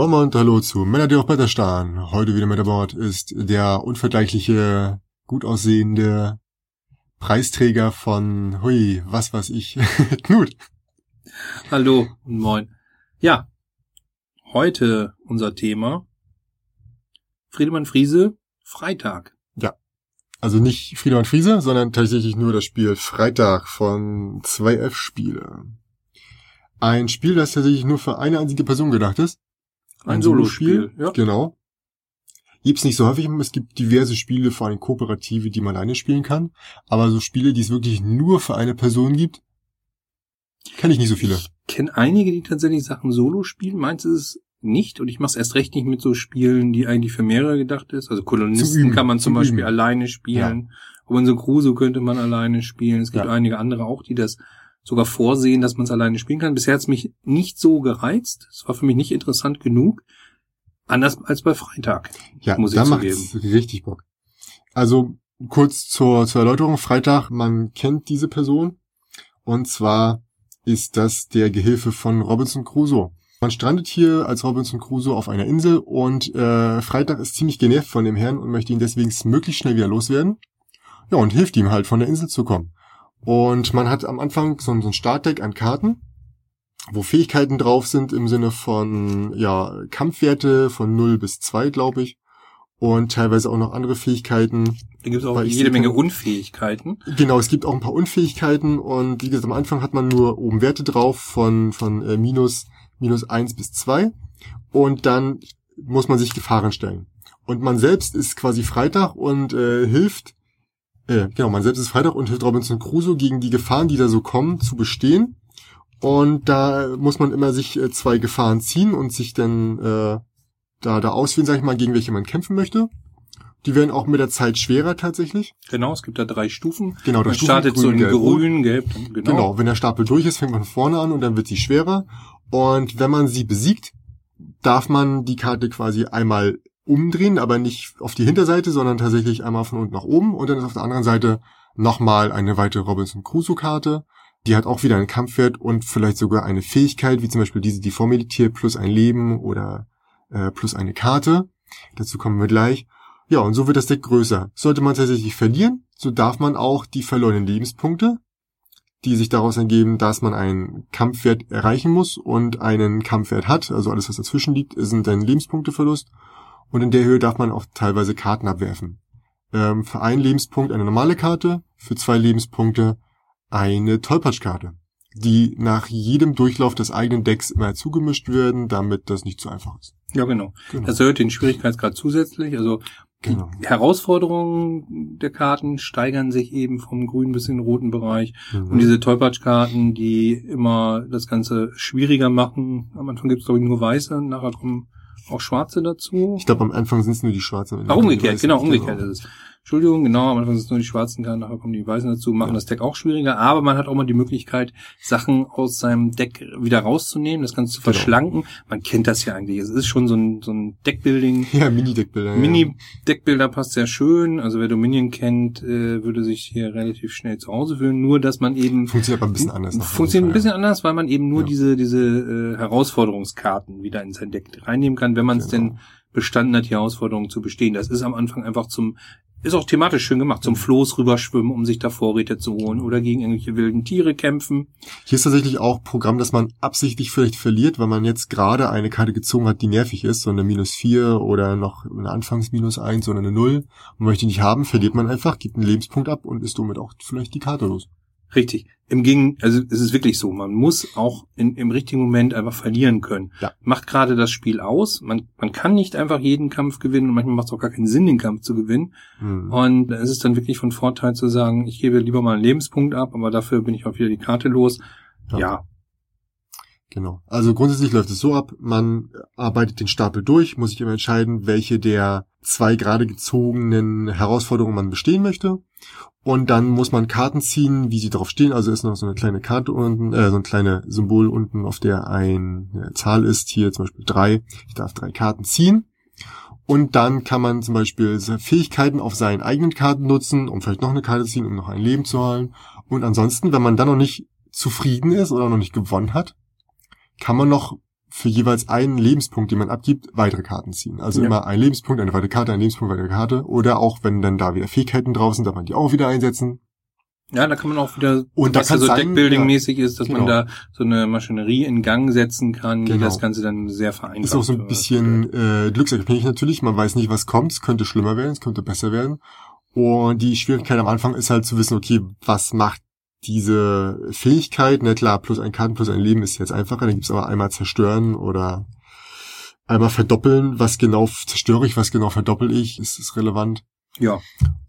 Moin Moin und hallo zu Männer, die auch Bretter starren. Heute wieder mit an Bord ist der unvergleichliche, gut aussehende Preisträger von, hui, was weiß ich, Knut. Hallo und moin. Ja, heute unser Thema Friedemann Friese, Freitag. Ja, also nicht Friedemann Friese, sondern tatsächlich nur das Spiel Freitag von 2F Spiele. Ein Spiel, das tatsächlich nur für eine einzige Person gedacht ist. Ein Solospiel, ja. Genau. Gibt's nicht so häufig, es gibt diverse Spiele, vor allem kooperative, die man alleine spielen kann. Aber so Spiele, die es wirklich nur für eine Person gibt, kenne ich nicht so viele. Ich kenne einige, die tatsächlich Sachen Solo spielen. Meins ist es nicht und ich mache es erst recht nicht mit so Spielen, die eigentlich für mehrere gedacht ist. Also Kolonisten kann man zum, zum Beispiel Üben. alleine spielen. Ja. Robinson Crusoe könnte man alleine spielen. Es gibt ja. einige andere auch, die das sogar vorsehen, dass man es alleine spielen kann. Bisher hat es mich nicht so gereizt. Es war für mich nicht interessant genug. Anders als bei Freitag. Ja, muss ich da macht richtig Bock. Also kurz zur, zur Erläuterung. Freitag, man kennt diese Person. Und zwar ist das der Gehilfe von Robinson Crusoe. Man strandet hier als Robinson Crusoe auf einer Insel und äh, Freitag ist ziemlich genervt von dem Herrn und möchte ihn deswegen möglichst schnell wieder loswerden. Ja, und hilft ihm halt von der Insel zu kommen. Und man hat am Anfang so, ein Startdeck an Karten, wo Fähigkeiten drauf sind im Sinne von ja Kampfwerte von 0 bis 2, glaube ich. Und teilweise auch noch andere Fähigkeiten. Da gibt es auch jede Menge Unfähigkeiten. Genau, es gibt auch ein paar Unfähigkeiten und wie gesagt, am Anfang hat man nur oben Werte drauf von, von äh, minus, minus 1 bis 2. Und dann muss man sich Gefahren stellen. Und man selbst ist quasi Freitag und äh, hilft äh, genau, man selbst ist Freitag und hilft Robinson Crusoe gegen die Gefahren, die da so kommen, zu bestehen. Und da muss man immer sich äh, zwei Gefahren ziehen und sich dann äh, da, da auswählen, sag ich mal, gegen welche man kämpfen möchte. Die werden auch mit der Zeit schwerer tatsächlich. Genau, es gibt da drei Stufen. Genau, Stufen, startet grün, so in gelb, grün, gelb. Genau. genau, wenn der Stapel durch ist, fängt man vorne an und dann wird sie schwerer. Und wenn man sie besiegt, darf man die Karte quasi einmal umdrehen, aber nicht auf die Hinterseite, sondern tatsächlich einmal von unten nach oben und dann ist auf der anderen Seite nochmal eine weitere Robinson Crusoe Karte. Die hat auch wieder einen Kampfwert und vielleicht sogar eine Fähigkeit, wie zum Beispiel diese, die vor Militär plus ein Leben oder äh, plus eine Karte. Dazu kommen wir gleich. Ja, und so wird das Deck größer. Sollte man tatsächlich verlieren, so darf man auch die verlorenen Lebenspunkte, die sich daraus ergeben, dass man einen Kampfwert erreichen muss und einen Kampfwert hat, also alles, was dazwischen liegt, sind ein Lebenspunkteverlust und in der Höhe darf man auch teilweise Karten abwerfen. Ähm, für einen Lebenspunkt eine normale Karte, für zwei Lebenspunkte eine Tollpatschkarte, die nach jedem Durchlauf des eigenen Decks immer zugemischt werden, damit das nicht zu einfach ist. Ja, genau. genau. Das erhöht den Schwierigkeitsgrad zusätzlich. Also genau. die Herausforderungen der Karten steigern sich eben vom grünen bis in den roten Bereich. Mhm. Und diese Tollpatschkarten, die immer das Ganze schwieriger machen. Am Anfang gibt es, glaube ich, nur weiße, nachher kommen auch schwarze dazu? Ich glaube, am Anfang sind es nur die schwarzen. Ach, umgekehrt, genau, umgekehrt ist es. Entschuldigung, genau, am Anfang sind es nur die schwarzen Karten, nachher kommen die weißen dazu, machen ja. das Deck auch schwieriger, aber man hat auch mal die Möglichkeit, Sachen aus seinem Deck wieder rauszunehmen, das Ganze zu genau. verschlanken. Man kennt das ja eigentlich. Es ist schon so ein, so ein Deckbuilding. Ja, Mini-Deckbilder. Mini-Deckbilder passt sehr schön. Also wer Dominion kennt, äh, würde sich hier relativ schnell zu Hause fühlen. Nur, dass man eben... Funktioniert aber ein bisschen anders. Funktioniert ein bisschen anders, weil man eben nur ja. diese, diese äh, Herausforderungskarten wieder in sein Deck reinnehmen kann, wenn man es genau. denn bestanden hat, die Herausforderung zu bestehen. Das ist am Anfang einfach zum ist auch thematisch schön gemacht, zum Floß rüberschwimmen, um sich da Vorräte zu holen oder gegen irgendwelche wilden Tiere kämpfen. Hier ist tatsächlich auch Programm, dass man absichtlich vielleicht verliert, weil man jetzt gerade eine Karte gezogen hat, die nervig ist, so eine minus vier oder noch eine Anfangs minus eins oder eine null und möchte die nicht haben, verliert man einfach, gibt einen Lebenspunkt ab und ist somit auch vielleicht die Karte los. Richtig. Im Gegen, also es ist wirklich so, man muss auch in, im richtigen Moment einfach verlieren können. Ja. Macht gerade das Spiel aus. Man, man kann nicht einfach jeden Kampf gewinnen und manchmal macht es auch gar keinen Sinn, den Kampf zu gewinnen. Mhm. Und es ist dann wirklich von Vorteil zu sagen, ich gebe lieber mal einen Lebenspunkt ab, aber dafür bin ich auch wieder die Karte los. Ja. ja. Genau. Also grundsätzlich läuft es so ab, man arbeitet den Stapel durch, muss sich immer entscheiden, welche der zwei gerade gezogenen Herausforderungen man bestehen möchte. Und dann muss man Karten ziehen, wie sie drauf stehen. Also ist noch so eine kleine Karte unten, äh, so ein kleines Symbol unten, auf der eine Zahl ist. Hier zum Beispiel drei. Ich darf drei Karten ziehen. Und dann kann man zum Beispiel Fähigkeiten auf seinen eigenen Karten nutzen, um vielleicht noch eine Karte zu ziehen, um noch ein Leben zu holen. Und ansonsten, wenn man dann noch nicht zufrieden ist oder noch nicht gewonnen hat, kann man noch für jeweils einen Lebenspunkt, den man abgibt, weitere Karten ziehen. Also ja. immer ein Lebenspunkt, eine weitere Karte, ein Lebenspunkt, weitere Karte. Oder auch, wenn dann da wieder Fähigkeiten drauf sind, darf man die auch wieder einsetzen. Ja, da kann man auch wieder, und was da so Deckbuilding-mäßig ja, ist, dass genau. man da so eine Maschinerie in Gang setzen kann, genau. die das Ganze dann sehr vereinfacht. Ist auch so ein bisschen äh, glücksabhängig natürlich. Man weiß nicht, was kommt. Es könnte schlimmer werden, es könnte besser werden. Und die Schwierigkeit am Anfang ist halt zu wissen, okay, was macht diese Fähigkeit? Na klar, plus ein Karten plus ein Leben ist jetzt einfacher. Dann gibt's aber einmal zerstören oder einmal verdoppeln. Was genau zerstöre ich, was genau verdoppel ich, ist, ist relevant. Ja.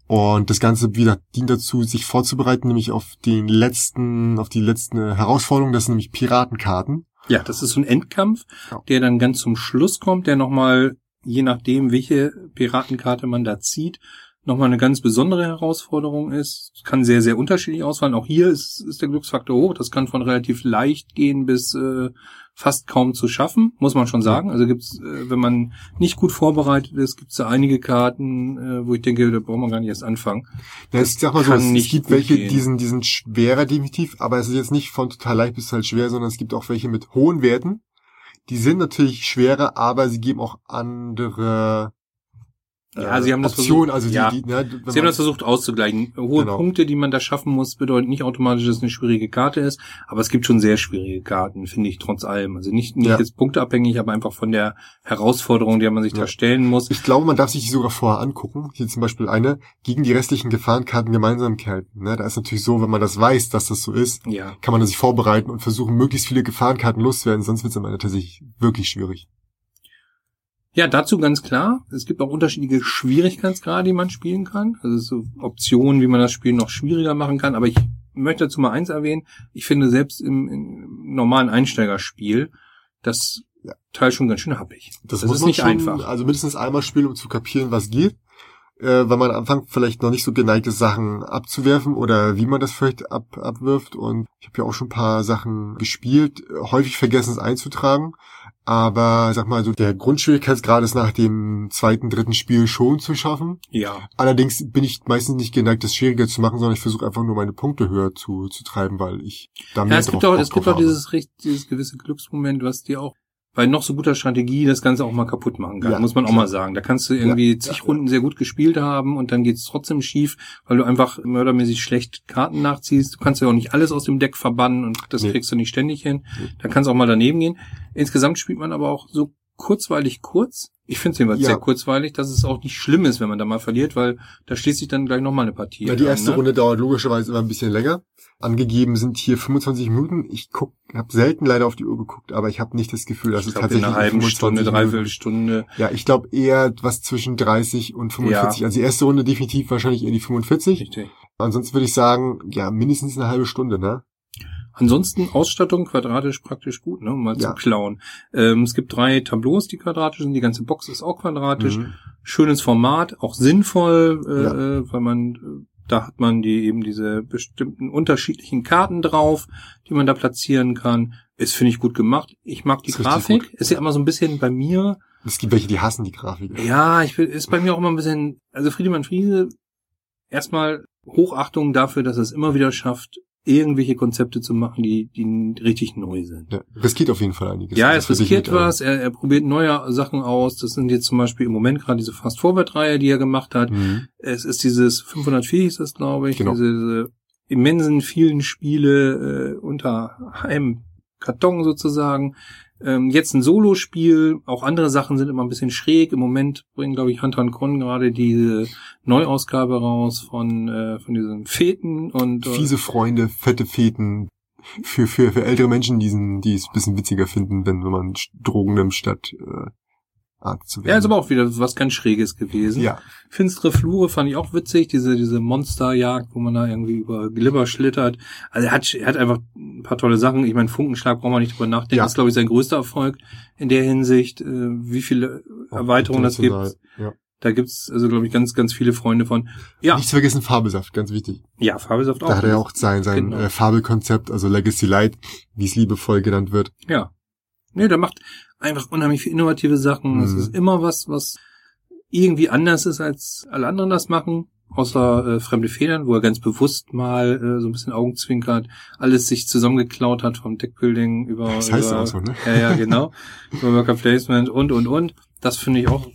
Und das Ganze wieder dient dazu, sich vorzubereiten, nämlich auf den letzten, auf die letzte Herausforderung, das sind nämlich Piratenkarten. Ja, das ist so ein Endkampf, ja. der dann ganz zum Schluss kommt, der nochmal, je nachdem, welche Piratenkarte man da zieht, nochmal eine ganz besondere Herausforderung ist. Es kann sehr, sehr unterschiedlich ausfallen. Auch hier ist, ist der Glücksfaktor hoch. Das kann von relativ leicht gehen bis äh, fast kaum zu schaffen, muss man schon sagen. Also gibt's, äh, wenn man nicht gut vorbereitet ist, gibt's da einige Karten, äh, wo ich denke, da braucht man gar nicht erst anfangen. Ja, ich sag mal so, es, es gibt welche, gehen. die sind, die sind schwerer definitiv, aber es ist jetzt nicht von total leicht bis halt schwer, sondern es gibt auch welche mit hohen Werten. Die sind natürlich schwerer, aber sie geben auch andere ja, sie haben das Option, versucht, also die, ja, die, ne, sie haben das versucht auszugleichen. Hohe genau. Punkte, die man da schaffen muss, bedeutet nicht automatisch, dass es eine schwierige Karte ist, aber es gibt schon sehr schwierige Karten, finde ich, trotz allem. Also nicht, nicht ja. jetzt punkteabhängig, aber einfach von der Herausforderung, der man sich ja. da stellen muss. Ich glaube, man darf sich die sogar vorher angucken. Hier zum Beispiel eine, gegen die restlichen Gefahrenkarten Gemeinsamkeiten. Ne? Da ist natürlich so, wenn man das weiß, dass das so ist, ja. kann man sich vorbereiten und versuchen, möglichst viele Gefahrenkarten loszuwerden, sonst wird es am Ende tatsächlich wirklich schwierig. Ja, dazu ganz klar. Es gibt auch unterschiedliche Schwierigkeitsgrade, die man spielen kann. Also so Optionen, wie man das Spiel noch schwieriger machen kann. Aber ich möchte dazu mal eins erwähnen. Ich finde selbst im, im normalen Einsteigerspiel das ja. Teil schon ganz schön happig. Das, das ist nicht schon, einfach. Also mindestens einmal spielen, um zu kapieren, was geht. Äh, weil man am Anfang vielleicht noch nicht so geneigt ist, Sachen abzuwerfen oder wie man das vielleicht ab, abwirft. Und ich habe ja auch schon ein paar Sachen gespielt, häufig vergessen es einzutragen. Aber sag mal so, der Grundschwierigkeitsgrad ist nach dem zweiten, dritten Spiel schon zu schaffen. Ja. Allerdings bin ich meistens nicht geneigt, das schwieriger zu machen, sondern ich versuche einfach nur meine Punkte höher zu, zu treiben, weil ich da mehr ja, es drauf, gibt auch, es gibt auch dieses, dieses gewisse Glücksmoment, was dir auch bei noch so guter Strategie das Ganze auch mal kaputt machen kann, ja, muss man auch mal sagen. Da kannst du irgendwie ja, zig ja, Runden sehr gut gespielt haben und dann geht's trotzdem schief, weil du einfach mördermäßig schlecht Karten nachziehst. Du kannst ja auch nicht alles aus dem Deck verbannen und das nee. kriegst du nicht ständig hin. Da kannst du auch mal daneben gehen. Insgesamt spielt man aber auch so kurzweilig kurz. Ich finde es jedenfalls ja. sehr kurzweilig, dass es auch nicht schlimm ist, wenn man da mal verliert, weil da schließt sich dann gleich nochmal eine Partie. Ja, die erste an, ne? Runde dauert logischerweise immer ein bisschen länger. Angegeben sind hier 25 Minuten. Ich guck, habe selten leider auf die Uhr geguckt, aber ich habe nicht das Gefühl, dass ich es glaub, tatsächlich in einer halben Stunde, dreiviertel Stunde. Ja, ich glaube eher was zwischen 30 und 45. Ja. Also die erste Runde definitiv wahrscheinlich eher die 45. Richtig. Ansonsten würde ich sagen, ja, mindestens eine halbe Stunde, ne? Ansonsten Ausstattung quadratisch praktisch gut, ne, um mal ja. zu klauen. Ähm, es gibt drei Tableaus, die quadratisch sind. Die ganze Box ist auch quadratisch. Mhm. Schönes Format, auch sinnvoll, äh, ja. Weil man äh, da hat man die eben diese bestimmten unterschiedlichen Karten drauf, die man da platzieren kann. Ist finde ich gut gemacht. Ich mag die Grafik. Ist ja immer so ein bisschen bei mir. Es gibt welche, die hassen die Grafik. Ja, ich will, ist bei mir auch immer ein bisschen. Also Friedemann Friese erstmal Hochachtung dafür, dass es immer wieder schafft, irgendwelche Konzepte zu machen, die, die richtig neu sind. Ja, riskiert auf jeden Fall einiges. Ja, es riskiert was, er, er probiert neue Sachen aus. Das sind jetzt zum Beispiel im Moment gerade diese Fast-Forward-Reihe, die er gemacht hat. Mhm. Es ist dieses 504 ist das, glaube ich, genau. diese, diese immensen vielen Spiele äh, unter einem Karton sozusagen. Ähm, jetzt ein Solospiel, auch andere Sachen sind immer ein bisschen schräg. Im Moment bringen, glaube ich, Hunter Kron gerade diese Neuausgabe raus von, äh, von diesen Feten und. Äh, Fiese Freunde, fette Feten. Für, für, für ältere Menschen, die, die es ein bisschen witziger finden, wenn, wenn man Drogen nimmt statt äh, Art zu werden. Ja, ist aber auch wieder was ganz Schräges gewesen. Ja. Finstere Flure fand ich auch witzig, diese, diese Monsterjagd, wo man da irgendwie über Glibber schlittert. Also er hat, er hat einfach ein paar tolle Sachen. Ich meine, Funkenschlag braucht man nicht drüber nachdenken. Ja. Das ist, glaube ich, sein größter Erfolg in der Hinsicht, äh, wie viele Erweiterungen das gibt. Ja. Da gibt's also, glaube ich, ganz, ganz viele Freunde von. Ja. Nicht zu vergessen, Fabelsaft, ganz wichtig. Ja, Fabelsaft auch. Da hat er auch sein, sein genau. äh, Fabelkonzept, also Legacy Light, wie es liebevoll genannt wird. Ja. Nee, der macht einfach unheimlich viele innovative Sachen. Es mhm. ist immer was, was irgendwie anders ist, als alle anderen das machen. außer äh, Fremde Federn, wo er ganz bewusst mal äh, so ein bisschen Augenzwinkert, alles sich zusammengeklaut hat vom Deckbuilding über... Das heißt über, auch so, ne? Ja, ja, genau. über Worker Placement und, und, und. Das finde ich auch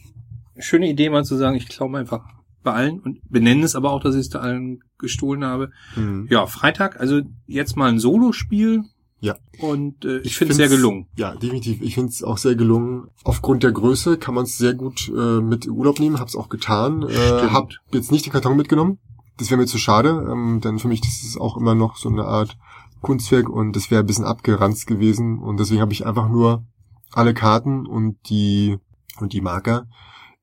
eine schöne Idee, mal zu sagen, ich klaue einfach bei allen und benenne es aber auch, dass ich es da allen gestohlen habe. Mhm. Ja, Freitag, also jetzt mal ein Solospiel. Ja. Und äh, ich, Ich finde es sehr gelungen. Ja, definitiv. Ich finde es auch sehr gelungen. Aufgrund der Größe kann man es sehr gut äh, mit Urlaub nehmen. Hab's auch getan. Äh, Stimmt. hab jetzt nicht den Karton mitgenommen. Das wäre mir zu schade, ähm, denn für mich das ist auch immer noch so eine Art Kunstwerk und das wäre ein bisschen abgeranzt gewesen. Und deswegen habe ich einfach nur alle Karten und die und die Marker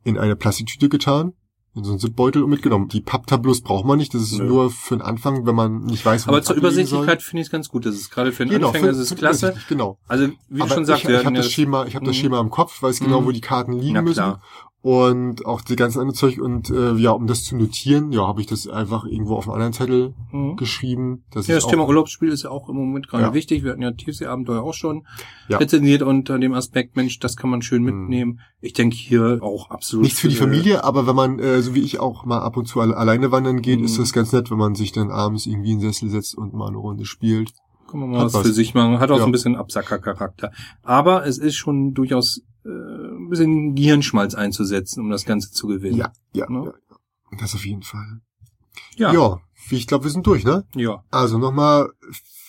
in eine Plastiktüte getan, in so einen Zipbeutel und mitgenommen. Die Papptableaus braucht man nicht. Das ist Nö. nur für den Anfang, wenn man nicht weiß, wo Aber zur Übersichtlichkeit finde ich es ganz gut. Das ist gerade für einen Genau, Anfänger für- ist es klasse. Genau. Also wie du Aber schon sagst, ich, ich habe das Schema, ich habe das Mhm. Schema im Kopf, weiß genau, Mhm. wo die Karten liegen müssen. Und auch die ganzen anderen Zeug und äh, ja, um das zu notieren, ja, habe ich das einfach irgendwo auf einem anderen Zettel Mhm. geschrieben. Das Ja, das Thema Urlaubsspiel ist ja auch im Moment gerade Ja. wichtig. Wir hatten ja Tiefseeabenteuer auch schon Ja. rezensiert unter dem Aspekt, Mensch, das kann man schön Mhm. mitnehmen. Ich denke hier auch absolut. nichts für die äh, Familie, aber wenn man, äh, so wie ich auch mal ab und zu alle, alleine wandern geht, Mhm. ist das ganz nett, wenn man sich dann abends irgendwie in den Sessel setzt und mal eine Runde spielt. Kann man mal Hat was, was. für sich machen. Hat auch so Ja. ein bisschen Absacker-Charakter. Aber es ist schon durchaus äh, ein bisschen Gehirnschmalz einzusetzen, um das Ganze zu gewinnen. Ja, ja, Ne? ja. Das auf jeden Fall. Ja. Ja, ich glaube, wir sind durch, ne? ja. Also nochmal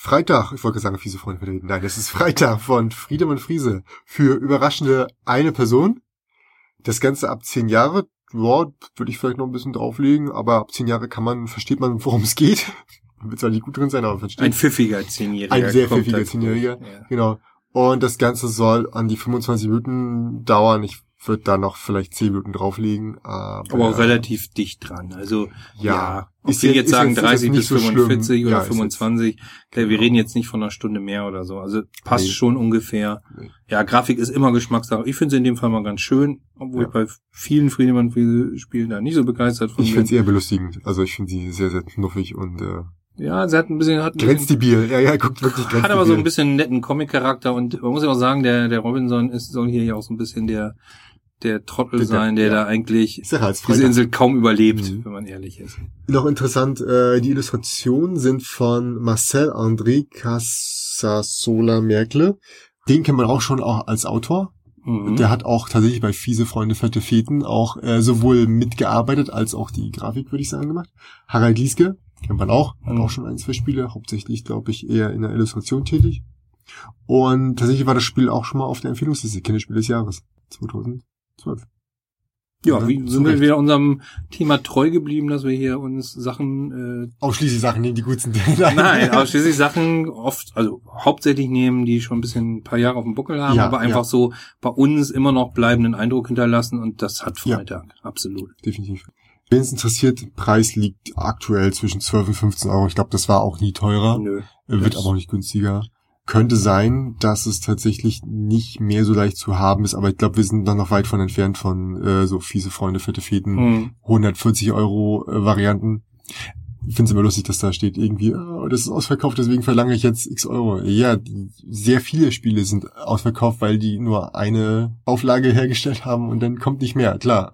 Freitag, ich wollte sagen, fiese Freunde vertreten. Nein, das ist Freitag von Friedemann Friese für überraschende eine Person. Das Ganze ab zehn Jahre, ja, würde ich vielleicht noch ein bisschen drauflegen, aber ab zehn Jahre kann man, versteht man, worum es geht. Wird zwar nicht gut drin sein, aber versteht. Ein pfiffiger Zehnjähriger. Ein sehr pfiffiger dazu. Zehnjähriger. Ja. Genau. Und das Ganze soll an die 25 Minuten dauern. Ich würde da noch vielleicht 10 Minuten drauflegen. Aber, Aber auch relativ dicht dran. Also ja, Ja. Ist wir jetzt- jetzt sagen jetzt- ist jetzt 30 nicht bis so schlimm. 45 Ja, oder jetzt- 25, wir genau. reden jetzt nicht von einer Stunde mehr oder so. Also passt Nee. schon ungefähr. Nee. Ja, Grafik ist immer Geschmackssache. Ich finde sie in dem Fall mal ganz schön, obwohl Ja. ich bei vielen Friedemann Spielen da nicht so begeistert von Ich bin. finde es eher belustigend. Also ich finde sie sehr, sehr knuffig und äh, Ja, sie hat ein bisschen, hat bisschen, grenzdebil. Ja, ja, guckt wirklich hat aber so ein bisschen einen netten Comic-Charakter und man muss ja auch sagen, der, der Robinson ist, soll hier ja auch so ein bisschen der, der Trottel Der- sein, der ja. da eigentlich diese. Insel kaum überlebt, Mhm. wenn man ehrlich ist. Noch interessant, äh, die Illustrationen sind von Marcel André Casasola Merkle. Den kennt man auch schon auch als Autor. Mhm. Der hat auch tatsächlich bei Fiese Freunde Fette Feten auch äh, sowohl mitgearbeitet als auch die Grafik, würde ich sagen, gemacht. Harald Lieske, kennt man auch, hat Mhm. auch schon ein, zwei Spiele, hauptsächlich, glaube ich, eher in der Illustration tätig. Und tatsächlich war das Spiel auch schon mal auf der Empfehlungsliste Kinderspiel des Jahres 2012. Ja, Ja, wie sind wir wieder unserem Thema treu geblieben, dass wir hier uns Sachen, Ausschließlich Sachen nehmen, die gut sind. äh, nein, ausschließlich Sachen oft, also hauptsächlich nehmen, die schon ein bisschen ein paar Jahre auf dem Buckel haben, Ja, aber einfach ja. so bei uns immer noch bleibenden Eindruck hinterlassen und das hat Ja. Freitag, absolut. definitiv. Wen es interessiert, Preis liegt aktuell zwischen 12 und 15 Euro. Ich glaube, das war auch nie teurer, Nö. äh, wird aber auch nicht günstiger. Könnte sein, dass es tatsächlich nicht mehr so leicht zu haben ist, aber ich glaube, wir sind dann noch weit von entfernt von äh, so fiese Freunde, fette Feten, Hm. 140 Euro äh, Varianten. Ich finde es immer lustig, dass da steht irgendwie, oh, das ist ausverkauft, deswegen verlange ich jetzt x Euro. Ja, die, sehr viele Spiele sind ausverkauft, weil die nur eine Auflage hergestellt haben und dann kommt nicht mehr. Klar,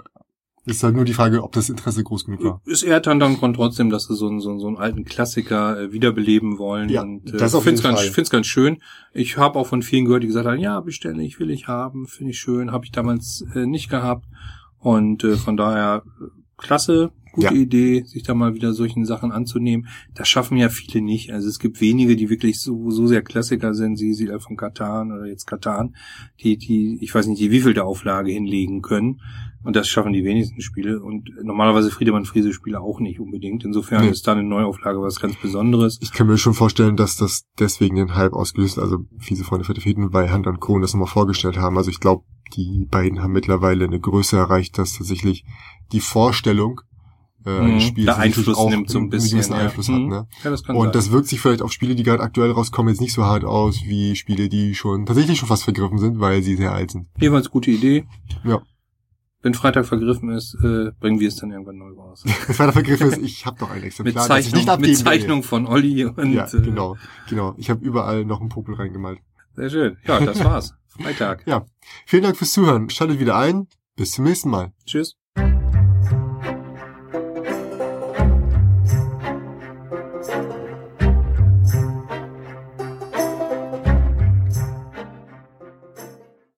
ist halt nur die Frage, ob das Interesse groß genug war. Es ehrt dann dann trotzdem, dass sie so einen, so, einen- so einen alten Klassiker äh, wiederbeleben wollen. Ja, und, äh, das auf find's jeden ganz, Fall. find's ganz schön. Ich habe auch von vielen gehört, die gesagt haben, ja, bestelle ich, will ich haben, finde ich schön, habe ich damals äh, nicht gehabt. Und äh, von daher äh, klasse, gute Ja. Idee, sich da mal wieder solchen Sachen anzunehmen. Das schaffen ja viele nicht. Also es gibt wenige, die wirklich so, so sehr Klassiker sind, wie Siedler von Katan oder jetzt Katan, die, die, ich weiß nicht, die wievielte Auflage hinlegen können. Und das schaffen die wenigsten Spiele. Und normalerweise Friedemann Friese Spiele auch nicht unbedingt. Insofern Nee. ist da eine Neuauflage was ganz Besonderes. Ich kann mir schon vorstellen, dass das deswegen den Hype ausgelöst, also fiese Freunde fette Feten, weil Hand und Co. das nochmal vorgestellt haben. Also ich glaube, die beiden haben mittlerweile eine Größe erreicht, dass tatsächlich die Vorstellung äh, Mhm. eines Spiels Einfluss auch nimmt so ein einen bisschen, gewissen ja. Einfluss Mhm. hat. Ne? Ja, das kann Und sein. das wirkt sich vielleicht auf Spiele, die gerade aktuell rauskommen, jetzt nicht so hart aus wie Spiele, die schon tatsächlich schon fast vergriffen sind, weil sie sehr alt sind. Jeweils gute Idee. Ja. Wenn Freitag vergriffen ist, äh, bringen wir es dann irgendwann neu raus. Das war der Vergriff ist, ich habe noch ein mit Exemplar, das ich Zeichnung, nicht mit Zeichnung von Olli und. Ja, äh, genau, genau. Ich habe überall noch einen Popel reingemalt. sehr schön. Ja, das war's. Freitag. Ja, vielen Dank fürs Zuhören. Schaltet wieder ein. Bis zum nächsten Mal. Tschüss.